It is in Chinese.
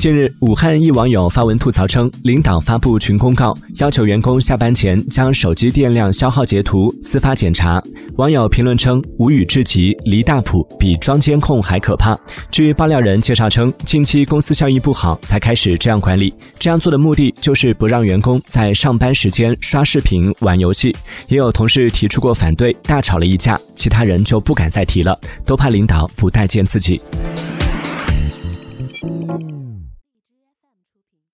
近日武汉一网友发文吐槽称领导发布群公告要求员工下班前将手机电量消耗截图私发检查网友评论称无语至极离大谱比装监控还可怕。据爆料人介绍称近期公司效益不好才开始这样管理。这样做的目的就是不让员工在上班时间刷视频玩游戏也有同事提出过反对大吵了一架其他人就不敢再提了。都怕领导不待见自己。